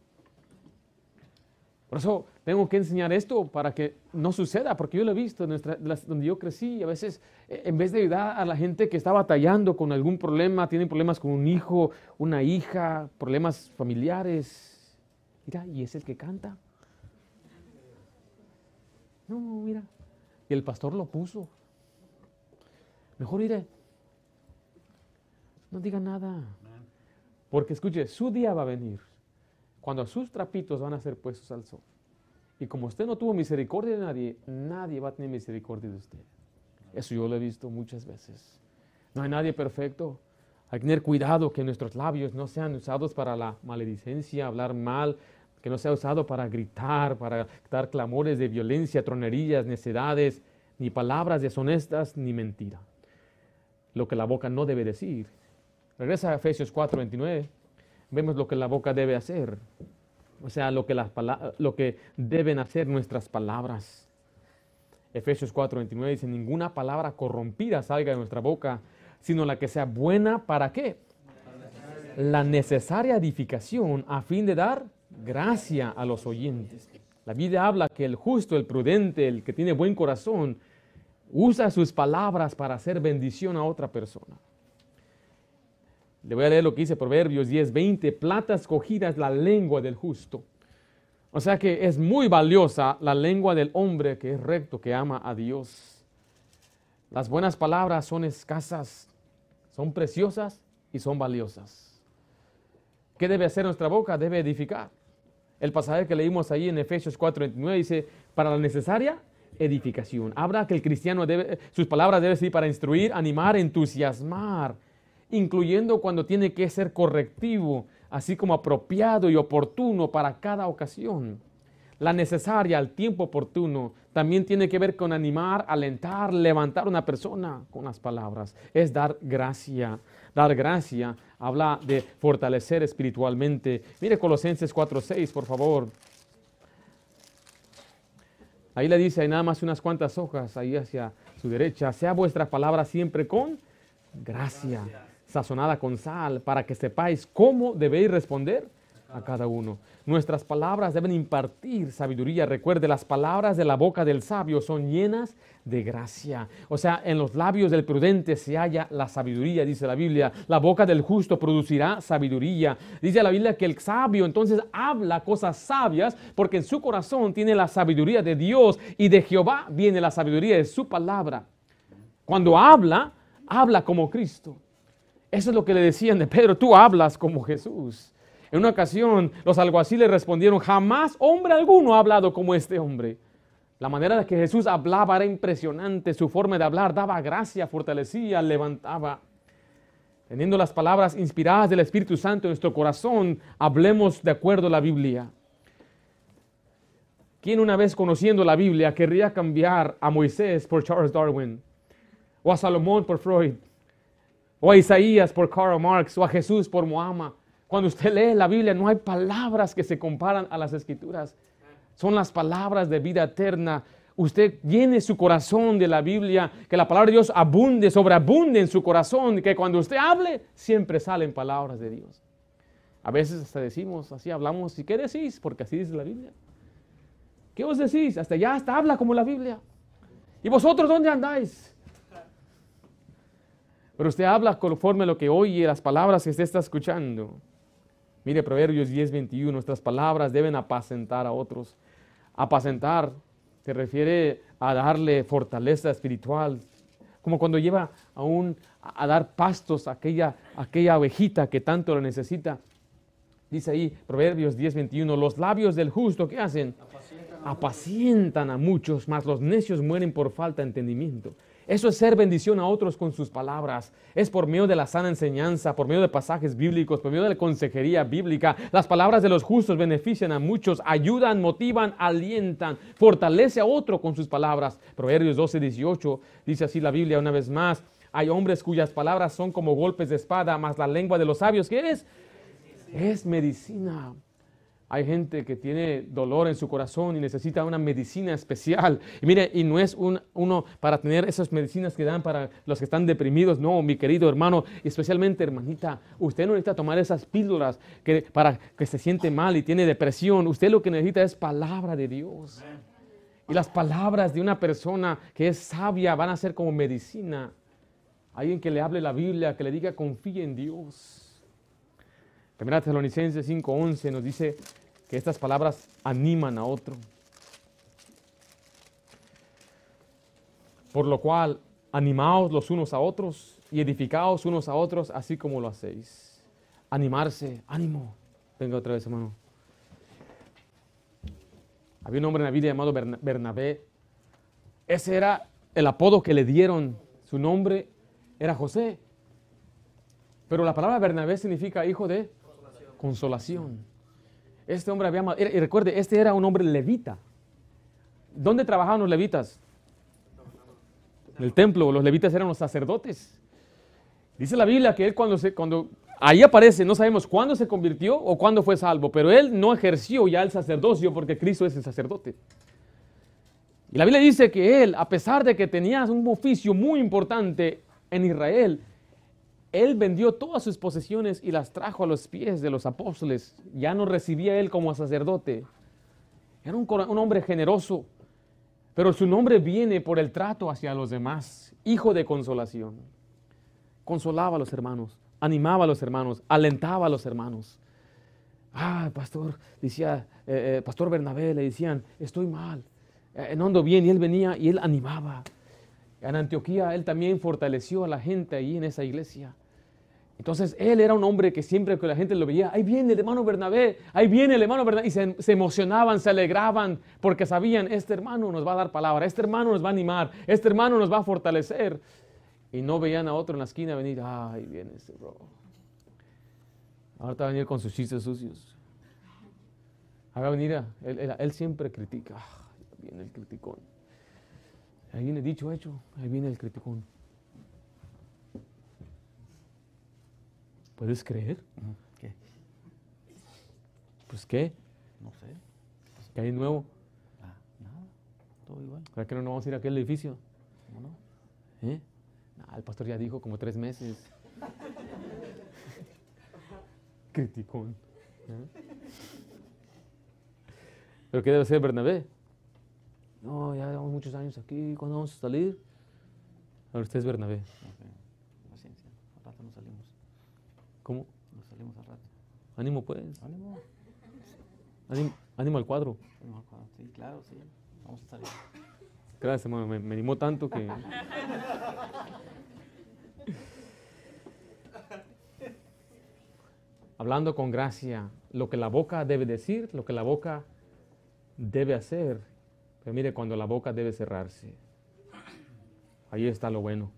Por eso tengo que enseñar esto para que no suceda, porque yo lo he visto en nuestra- donde yo crecí, a veces eh, en vez de ayudar a la gente que está batallando con algún problema, tienen problemas con un hijo, una hija, problemas familiares, mira, y es el que canta. No, mira, y el pastor lo puso. Mejor iré. No diga nada. Porque escuche, su día va a venir cuando sus trapitos van a ser puestos al sol. Y como usted no tuvo misericordia de nadie, nadie va a tener misericordia de usted. Eso yo lo he visto muchas veces. No hay nadie perfecto. Hay que tener cuidado que nuestros labios no sean usados para la maledicencia, hablar mal, que no sea usado para gritar, para dar clamores de violencia, tronerías, necedades, ni palabras deshonestas, ni mentira. Lo que la boca no debe decir. Regresa a Efesios 4:29. Vemos lo que la boca debe hacer. O sea, lo que, las lo que deben hacer nuestras palabras. Efesios 4:29 dice, ninguna palabra corrompida salga de nuestra boca, sino la que sea buena para qué? La necesaria edificación a fin de dar gracia a los oyentes. La Biblia habla que el justo, el prudente, el que tiene buen corazón, usa sus palabras para hacer bendición a otra persona. Le voy a leer lo que dice Proverbios 10, 20. Plata escogida es la lengua del justo. O sea que es muy valiosa la lengua del hombre que es recto, que ama a Dios. Las buenas palabras son escasas. son preciosas y son valiosas. ¿Qué debe hacer nuestra boca? Debe edificar. El pasaje que leímos ahí en Efesios 4:29 dice, para la necesaria edificación. Habla que el cristiano debe, sus palabras deben ser para instruir, animar, entusiasmar, incluyendo cuando tiene que ser correctivo, así como apropiado y oportuno para cada ocasión. La necesaria al tiempo oportuno también tiene que ver con animar, alentar, levantar a una persona con las palabras. Es dar gracia. Dar gracia habla de fortalecer espiritualmente. Mire Colosenses 4:6, por favor. Ahí le dice, hay nada más unas cuantas hojas ahí hacia su derecha. Sea vuestra palabra siempre con gracia, sazonada con sal, para que sepáis cómo debéis responder a cada uno. Nuestras palabras deben impartir sabiduría. Recuerde, las palabras de la boca del sabio son llenas de gracia. O sea, en los labios del prudente se halla la sabiduría, dice la Biblia. La boca del justo producirá sabiduría. Dice la Biblia que el sabio entonces habla cosas sabias porque en su corazón tiene la sabiduría de Dios y de Jehová viene la sabiduría de su palabra. Cuando habla, habla como Cristo. Eso es lo que le decían de Pedro, tú hablas como Jesús. En una ocasión los alguaciles respondieron, jamás hombre alguno ha hablado como este hombre. La manera de que Jesús hablaba era impresionante, su forma de hablar daba gracia, fortalecía, levantaba. Teniendo las palabras inspiradas del Espíritu Santo en nuestro corazón, hablemos de acuerdo a la Biblia. ¿Quién una vez conociendo la Biblia querría cambiar a Moisés por Charles Darwin? ¿O a Salomón por Freud? ¿O a Isaías por Karl Marx? ¿O a Jesús por Muhammad? Cuando usted lee la Biblia no hay palabras que se comparan a las escrituras. Son las palabras de vida eterna. Usted llene su corazón de la Biblia, que la palabra de Dios abunde, sobreabunde en su corazón, que cuando usted hable siempre salen palabras de Dios. A veces hasta decimos, así hablamos, ¿y qué decís? Porque así dice la Biblia. ¿Qué os decís? Hasta ya hasta habla como la Biblia. ¿Y vosotros dónde andáis? Pero usted habla conforme a lo que oye, las palabras que usted está escuchando. Mire Proverbios 10, 21, nuestras palabras deben apacentar a otros. Apacentar se refiere a darle fortaleza espiritual, como cuando lleva a, un, a dar pastos a aquella, aquella ovejita que tanto lo necesita. Dice ahí, Proverbios 10, 21, los labios del justo, ¿qué hacen? A, Apacientan a muchos, mas los necios mueren por falta de entendimiento. Eso es ser bendición a otros con sus palabras. Es por medio de la sana enseñanza, por medio de pasajes bíblicos, por medio de la consejería bíblica. Las palabras de los justos benefician a muchos, ayudan, motivan, alientan, fortalece a otro con sus palabras. Proverbios 12, 18 dice así la Biblia una vez más. Hay hombres cuyas palabras son como golpes de espada, mas la lengua de los sabios, ¿qué es? Es medicina. Hay gente que tiene dolor en su corazón y necesita una medicina especial. Y mire, y no es un, uno para tener esas medicinas que dan para los que están deprimidos. No, mi querido hermano, especialmente hermanita, usted no necesita tomar esas píldoras que, para que se siente mal y tiene depresión. Usted lo que necesita es palabra de Dios. Y las palabras de una persona que es sabia van a ser como medicina. Alguien que le hable la Biblia, que le diga confíe en Dios. Primera Tesalonicenses 5:11 nos dice que estas palabras animan a otro. Por lo cual, animaos los unos a otros y edificaos unos a otros, así como lo hacéis. Animarse, ánimo. Venga otra vez, hermano. Había un hombre en la Biblia llamado Bernabé. Ese era el apodo que le dieron. Su nombre era José. Pero la palabra Bernabé significa hijo de consolación. Este hombre había... Y recuerde, este era un hombre levita. ¿Dónde trabajaban los levitas? En el templo. Los levitas eran los sacerdotes. Dice la Biblia que él cuando se... Cuando, ahí aparece, no sabemos cuándo se convirtió o cuándo fue salvo, pero él no ejerció ya el sacerdocio porque Cristo es el sacerdote. Y la Biblia dice que él, a pesar de que tenía un oficio muy importante en Israel, él vendió todas sus posesiones y las trajo a los pies de los apóstoles. Ya no recibía él como sacerdote. Era un, hombre generoso, pero su nombre viene por el trato hacia los demás. Hijo de consolación. Consolaba a los hermanos, animaba a los hermanos, alentaba a los hermanos. Ah, pastor, decía, eh, eh, pastor Bernabé, le decían, estoy mal, eh, no ando bien. Y él venía y él animaba. En Antioquía él también fortaleció a la gente ahí en esa iglesia. Entonces él era un hombre que siempre que la gente lo veía, ahí viene el hermano Bernabé, ahí viene el hermano Bernabé, y se, emocionaban, se alegraban, porque sabían, este hermano nos va a dar palabra, este hermano nos va a animar, este hermano nos va a fortalecer. Y no veían a otro en la esquina venir, ay, viene este bro. Ahora va a venir con sus chistes sucios. Haga venir, él, siempre critica, ah, viene el criticón. Ahí viene dicho hecho, ahí viene el criticón. ¿Puedes creer? ¿Qué? Pues qué, No sé. que hay nuevo. Ah, nada. Todo igual. ¿Para qué no nos vamos a ir a aquel edificio? ¿Cómo no? ¿Eh? Nah, el pastor ya dijo como tres meses. Criticón. ¿eh? ¿Pero qué debe ser Bernabé? No, ya llevamos muchos años aquí. ¿Cuándo vamos a salir? Ahora usted es Bernabé. Paciencia. Al rato nos salimos. ¿Cómo? Nos salimos al rato. Ánimo pues. Ánimo. Ánimo, ánimo al cuadro. Ánimo al cuadro. Sí, claro, sí. Vamos a salir. Gracias, hermano. Me, me animó tanto que... Hablando con gracia, lo que la boca debe decir, lo que la boca debe hacer. Pero mire, cuando la boca debe cerrarse. Ahí está lo bueno.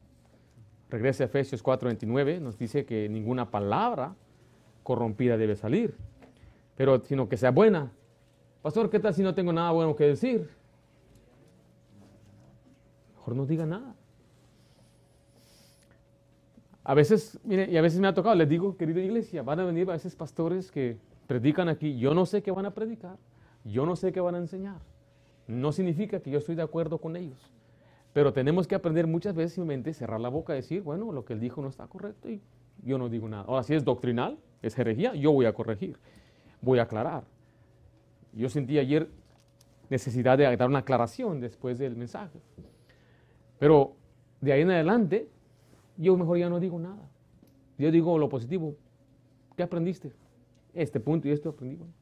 Regrese a Efesios 4:29, nos dice que ninguna palabra corrompida debe salir, pero sino que sea buena. Pastor, ¿qué tal si no tengo nada bueno que decir? Mejor no diga nada. A veces, mire, y a veces me ha tocado, les digo, querida iglesia, van a venir a veces pastores que predican aquí, yo no sé qué van a predicar, yo no sé qué van a enseñar. No significa que yo estoy de acuerdo con ellos. Pero tenemos que aprender muchas veces simplemente cerrar la boca y decir, bueno, lo que él dijo no está correcto y yo no digo nada. Ahora, si es doctrinal, es herejía, yo voy a corregir, voy a aclarar. Yo sentí ayer necesidad de dar una aclaración después del mensaje. Pero de ahí en adelante, yo mejor ya no digo nada. Yo digo lo positivo. ¿Qué aprendiste? Este punto y esto aprendí. Bueno.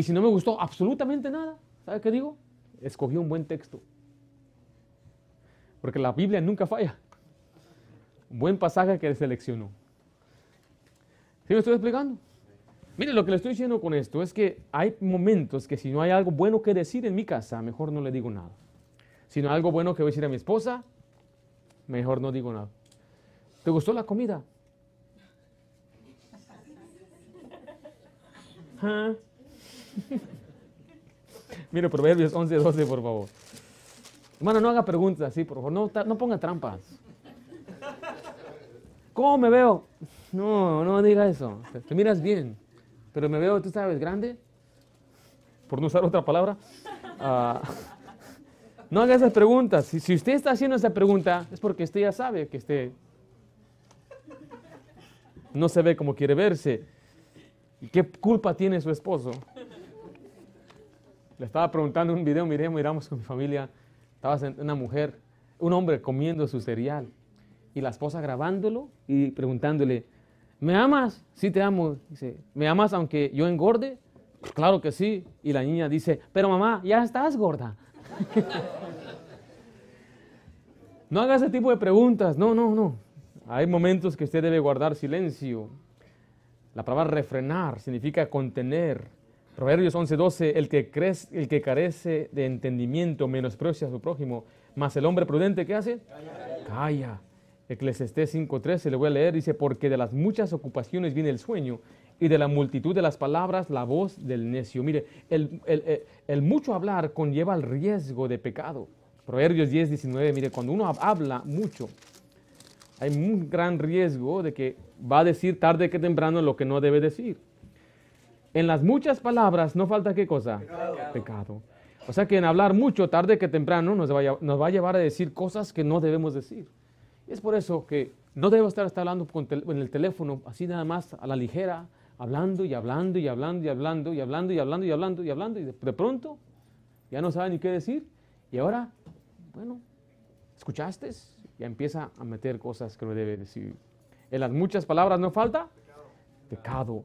Y si no me gustó absolutamente nada, ¿sabe qué digo? Escogí un buen texto. Porque la Biblia nunca falla. Un buen pasaje que seleccionó. ¿Sí me estoy explicando? Mire, lo que le estoy diciendo con esto es que hay momentos que si no hay algo bueno que decir en mi casa, mejor no le digo nada. Si no hay algo bueno que voy a decir a mi esposa, mejor no digo nada. ¿Te gustó la comida? ¿Ah? Mire, Proverbios 11, 12, por favor. Hermano, no haga preguntas así, por favor. No, ponga trampas. ¿Cómo me veo? No, no diga eso. Te, miras bien. Pero me veo, tú sabes, grande. Por no usar otra palabra. Uh, no haga esas preguntas. Si, si, usted está haciendo esa pregunta, es porque usted ya sabe que usted no se ve como quiere verse. ¿Y qué culpa tiene su esposo? Le estaba preguntando un video, miré, miramos con mi familia, estaba una mujer, un hombre comiendo su cereal y la esposa grabándolo y preguntándole, ¿me amas? Sí, te amo. Dice, ¿me amas aunque yo engorde? Claro que sí. Y la niña dice, pero mamá, ya estás gorda. no haga ese tipo de preguntas, no, no, no. Hay momentos que usted debe guardar silencio. La palabra refrenar significa contener. Proverbios 11:12, el, que crece, el que carece de entendimiento menosprecia a su prójimo, mas el hombre prudente, ¿qué hace? Calla. Calla. Eclesiastés 5:13, le voy a leer, dice, porque de las muchas ocupaciones viene el sueño, y de la multitud de las palabras la voz del necio. Mire, el, el, el, el mucho hablar conlleva el riesgo de pecado. Proverbios 10:19, mire, cuando uno habla mucho, hay un gran riesgo de que va a decir tarde que temprano lo que no debe decir. En las muchas palabras no falta qué cosa? Pecado. Pecado. O sea que en hablar mucho, tarde que temprano, nos va, a, nos va a llevar a decir cosas que no debemos decir. Y es por eso que no debo estar hablando con tel en el teléfono así nada más a la ligera, hablando y hablando y hablando y hablando y hablando y hablando y hablando y hablando y de, de pronto ya no sabe ni qué decir. Y ahora, bueno, ¿escuchaste? Ya empieza a meter cosas que no debe decir. En las muchas palabras no falta pecado. pecado.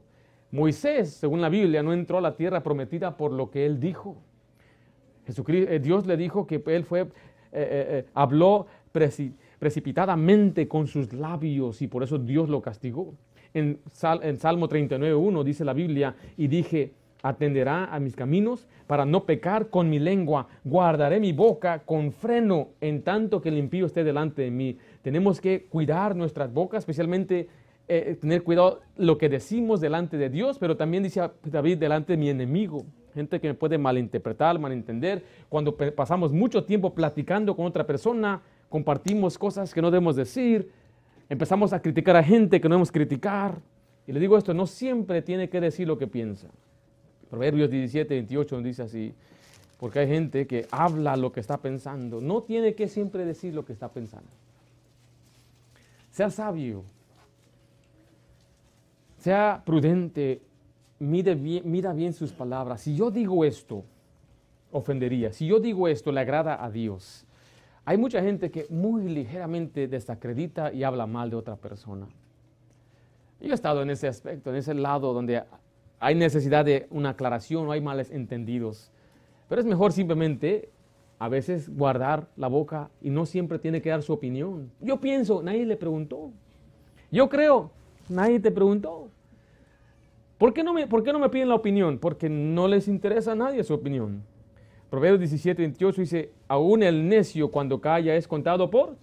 Moisés, según la Biblia, no entró a la tierra prometida por lo que él dijo. Jesucristo, eh, Dios le dijo que él fue, eh, eh, habló precipitadamente con sus labios y por eso Dios lo castigó. En, en Salmo 39.1 dice la Biblia, y dije, atenderá a mis caminos para no pecar con mi lengua, guardaré mi boca con freno en tanto que el impío esté delante de mí. Tenemos que cuidar nuestras bocas, especialmente eh, tener cuidado lo que decimos delante de Dios, pero también dice David delante de mi enemigo. Gente que me puede malinterpretar, malentender. Cuando pasamos mucho tiempo platicando con otra persona, compartimos cosas que no debemos decir, empezamos a criticar a gente que no debemos criticar. Y le digo esto, no siempre tiene que decir lo que piensa. Proverbios 17, 28 dice así, porque hay gente que habla lo que está pensando, no tiene que siempre decir lo que está pensando. Sea sabio, sea prudente, mira bien, mira bien sus palabras. Si yo digo esto, ofendería. Si yo digo esto, le agrada a Dios. Hay mucha gente que muy ligeramente desacredita y habla mal de otra persona. Yo he estado en ese aspecto, en ese lado donde hay necesidad de una aclaración, no hay males entendidos. Pero es mejor simplemente a veces guardar la boca y no siempre tiene que dar su opinión. Yo pienso, nadie le preguntó. Yo creo, nadie te preguntó. ¿Por qué no me, por qué no me piden la opinión? Porque no les interesa a nadie su opinión. Proverbios 17, 28 dice, aún el necio cuando calla es contado por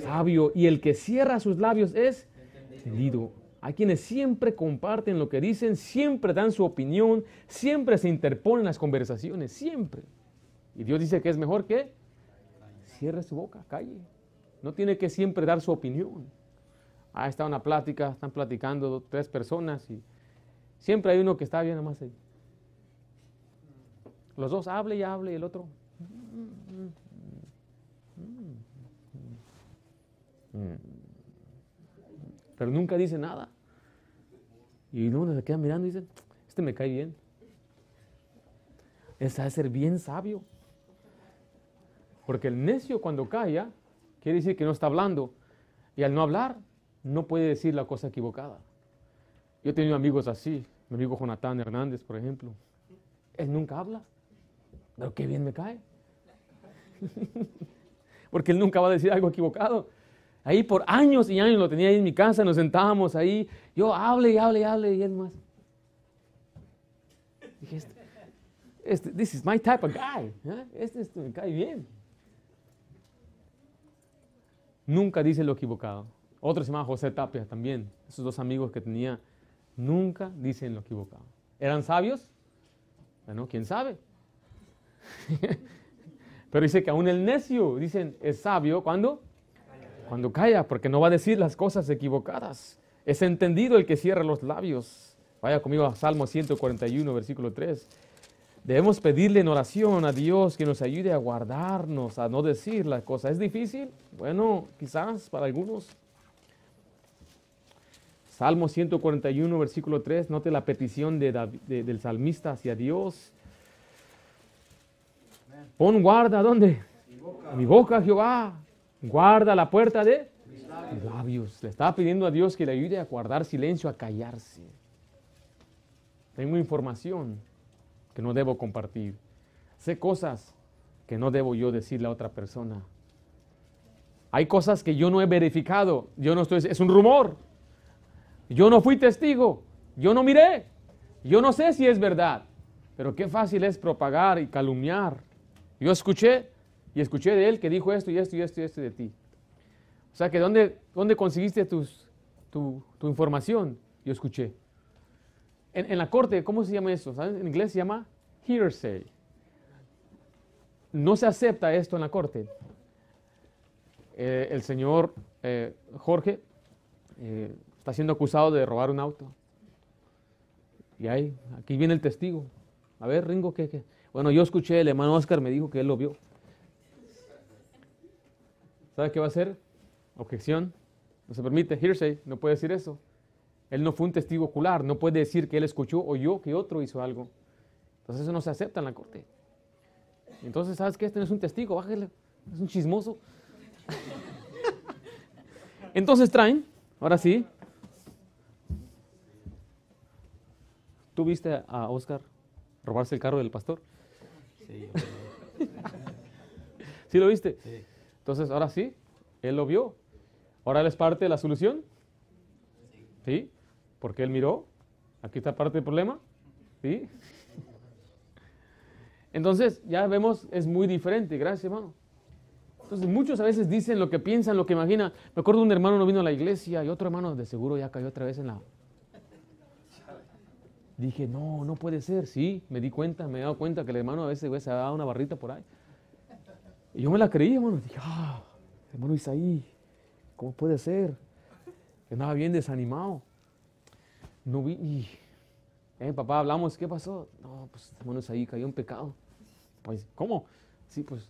sabio, y el que cierra sus labios es entendido. Hay quienes siempre comparten lo que dicen, siempre dan su opinión, siempre se interponen las conversaciones, siempre. Y Dios dice que es mejor que cierre su boca, calle. No tiene que siempre dar su opinión. Ah, está una plática, están platicando tres personas y siempre hay uno que está bien nada más. Los dos hable y hable y el otro. Pero nunca dice nada. Y uno se queda mirando y dice, este me cae bien. Esa de ser bien sabio. Porque el necio cuando calla, quiere decir que no está hablando. Y al no hablar, no puede decir la cosa equivocada. Yo he tenido amigos así. Mi amigo Jonathan Hernández, por ejemplo. Él nunca habla. Pero qué bien me cae. Porque él nunca va a decir algo equivocado. Ahí por años y años lo tenía ahí en mi casa, nos sentábamos ahí. Yo hable y hable y hable y él más. Dije, este, este, this is my type of guy. ¿eh? Este, este, me cae bien. Nunca dice lo equivocado. Otro se llama José Tapia también. Esos dos amigos que tenía, nunca dicen lo equivocado. ¿Eran sabios? Bueno, quién sabe. Pero dice que aún el necio, dicen, es sabio cuando cuando calla, porque no va a decir las cosas equivocadas. Es entendido el que cierra los labios. Vaya conmigo a Salmo 141, versículo 3. Debemos pedirle en oración a Dios que nos ayude a guardarnos, a no decir las cosas. ¿Es difícil? Bueno, quizás para algunos. Salmo 141, versículo 3. Note la petición del salmista hacia Dios. Pon guarda, ¿dónde? Mi boca, Jehová, Guarda la puerta de labios. labios. Le estaba pidiendo a Dios que le ayude a guardar silencio, a callarse. Tengo información que no debo compartir. Sé cosas que no debo yo decirle a otra persona. Hay cosas que yo no he verificado. Yo no estoy, es un rumor. Yo no fui testigo. Yo no miré. Yo no sé si es verdad. Pero qué fácil es propagar y calumniar. Yo escuché, y escuché de él que dijo esto y esto y esto y esto de ti. O sea que ¿dónde, dónde conseguiste tus, tu, información? Yo escuché. En, la corte, ¿cómo se llama eso? En inglés se llama hearsay. No se acepta esto en la corte. Eh, el señor eh, Jorge eh, está siendo acusado de robar un auto. Y ahí, aquí viene el testigo. A ver, Ringo, ¿qué, qué? Bueno, yo escuché, el hermano Oscar me dijo que él lo vio. ¿Sabe qué va a hacer? Objeción. No se permite. Hearsay. No puede decir eso. Él no fue un testigo ocular. No puede decir que él escuchó o yo que otro hizo algo. Entonces eso no se acepta en la corte. Entonces, ¿sabes qué? Este no es un testigo. Bájale. Es un chismoso. Entonces traen. Ahora sí. ¿Tú viste a Oscar robarse el carro del pastor? Sí. ¿Sí lo viste? Sí. Entonces, ahora sí, Él lo vio. Ahora Él es parte de la solución. ¿Sí? Porque Él miró. Aquí está parte del problema. ¿Sí? Entonces, ya vemos, es muy diferente. Gracias, hermano. Entonces, muchos a veces dicen lo que piensan, lo que imaginan. Me acuerdo un hermano no vino a la iglesia y otro hermano de seguro ya cayó otra vez en la... Dije, no, no puede ser. Sí, me di cuenta, me he dado cuenta que el hermano a veces se ha dado una barrita por ahí. Y yo me la creí, hermano. Dije, ah, hermano Isaí, ¿cómo puede ser? Andaba bien desanimado. No vi. Y, eh, papá, hablamos, ¿qué pasó? No, pues hermano Isaí cayó en pecado. Pues, ¿cómo? Sí, pues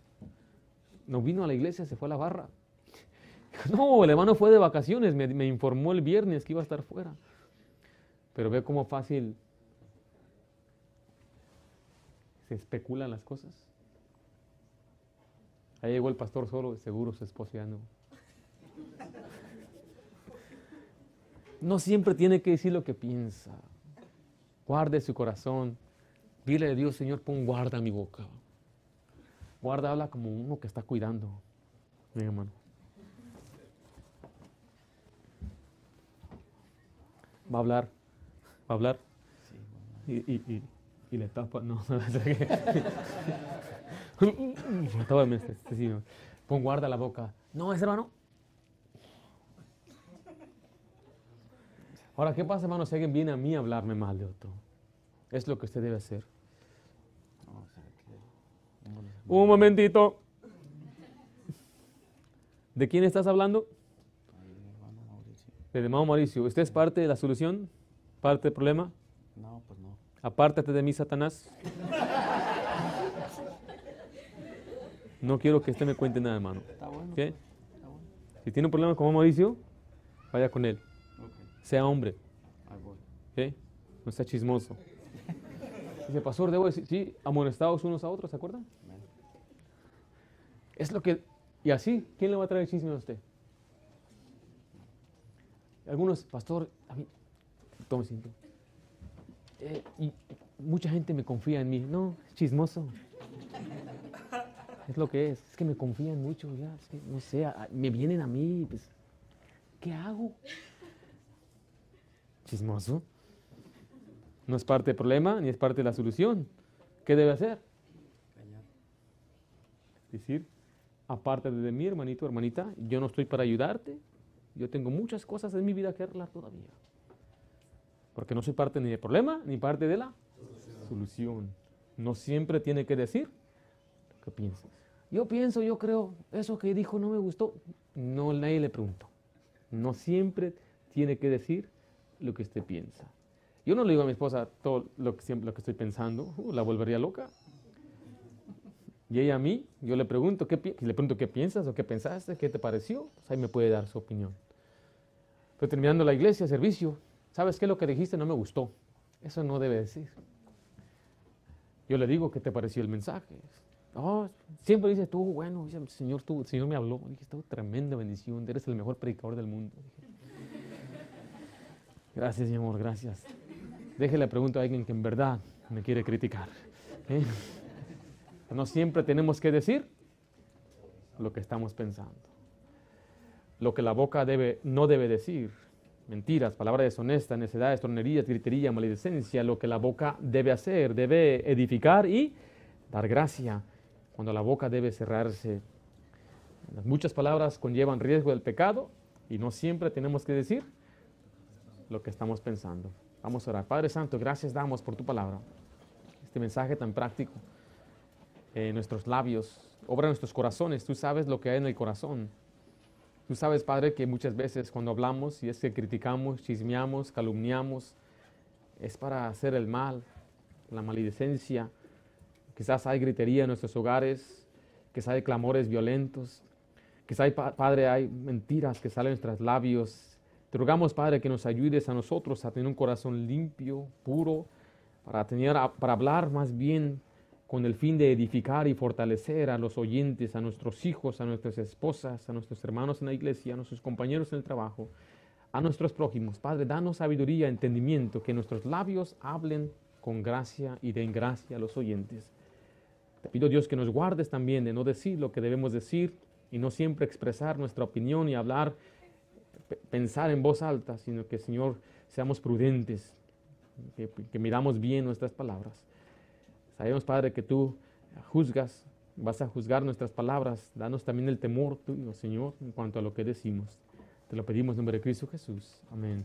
no vino a la iglesia, se fue a la barra. No, el hermano fue de vacaciones, me, me informó el viernes que iba a estar fuera. Pero ve cómo fácil se especulan las cosas. Ahí llegó el pastor solo, seguro su esposa ya no. No siempre tiene que decir lo que piensa. Guarde su corazón. Dile a Dios, Señor, pon guarda mi boca. Guarda, habla como uno que está cuidando. Mi hermano. Va a hablar. Va a hablar. Sí, Y, y, y, y le tapa. No, no, no. este, este, sí. Pon guarda la boca. No, ese hermano. Ahora, ¿qué pasa, hermano, si alguien viene a mí a hablarme mal de otro? Es lo que usted debe hacer. Un momentito. ¿De quién estás hablando? Del hermano Mauricio. ¿Usted es parte de la solución? ¿Parte del problema? No, pues. Apártate de mí, Satanás. No quiero que usted me cuente nada, hermano. Está bueno. ¿Qué? pues. Si tiene un problema con Mauricio, vaya con él. Sea hombre. No sea chismoso. Dice, pastor, debo decir, sí, amonestados unos a otros, ¿se acuerdan? Es lo que... Y así, ¿quién le va a traer chisme a usted? Algunos, pastor, a mí, tome cinto. Eh, y mucha gente me confía en mí. No, es chismoso. Es lo que es. Es que me confían mucho, ya. Es que, no sé, me vienen a mí, pues, ¿qué hago? Chismoso. No es parte del problema ni es parte de la solución. ¿Qué debe hacer? Callar. decir, aparte de mí, hermanito, hermanita, yo no estoy para ayudarte. Yo tengo muchas cosas en mi vida que arreglar todavía. Porque no soy parte ni del problema ni parte de la solución. No siempre tiene que decir lo que piensa. Yo pienso, yo creo, eso que dijo no me gustó. No, nadie le preguntó. No siempre tiene que decir lo que usted piensa. Yo no le digo a mi esposa todo lo que, siempre, lo estoy pensando, uh, la volvería loca. Y ella a mí, yo le pregunto, ¿qué, pi- le pregunto qué piensas o qué pensaste, qué te pareció, pues ahí me puede dar su opinión. Pero terminando la iglesia, servicio, ¿sabes qué? Lo que dijiste no me gustó. Eso no debe decir. Yo le digo, ¿qué te pareció el mensaje? Oh, siempre dice tú, bueno, el Señor, tú, el Señor me habló. Dije, estuvo tremenda bendición, eres el mejor predicador del mundo. Gracias, mi amor, gracias. Déjele pregunto a alguien que en verdad me quiere criticar. ¿eh? No siempre tenemos que decir lo que estamos pensando. Lo que la boca debe, no debe decir. Mentiras, palabras deshonestas, necedades, tornerías, gritería, maledicencia. Lo que la boca debe hacer, debe edificar y dar gracia. Cuando la boca debe cerrarse. Muchas palabras conllevan riesgo del pecado y no siempre tenemos que decir lo que estamos pensando. Vamos a orar. Padre Santo, gracias damos por tu palabra. Este mensaje tan práctico en nuestros labios, obra en nuestros corazones. Tú sabes lo que hay en el corazón. Tú sabes, Padre, que muchas veces cuando hablamos y es que criticamos, chismeamos, calumniamos, es para hacer el mal, la maledicencia. Quizás hay gritería en nuestros hogares, quizás hay clamores violentos, quizás hay, pa- Padre, hay mentiras que salen de nuestros labios. Te rogamos, Padre, que nos ayudes a nosotros a tener un corazón limpio, puro, para, tener, para hablar más bien con el fin de edificar y fortalecer a los oyentes, a nuestros hijos, a nuestras esposas, a nuestros hermanos en la iglesia, a nuestros compañeros en el trabajo, a nuestros prójimos. Padre, danos sabiduría, entendimiento, que nuestros labios hablen con gracia y den gracia a los oyentes. Te pido Dios que nos guardes también de no decir lo que debemos decir y no siempre expresar nuestra opinión y hablar, pe- pensar en voz alta, sino que, Señor, seamos prudentes, que miramos bien nuestras palabras. Sabemos, Padre, que tú juzgas, vas a juzgar nuestras palabras. Danos también el temor tuyo, Señor, en cuanto a lo que decimos. Te lo pedimos en nombre de Cristo Jesús. Amén.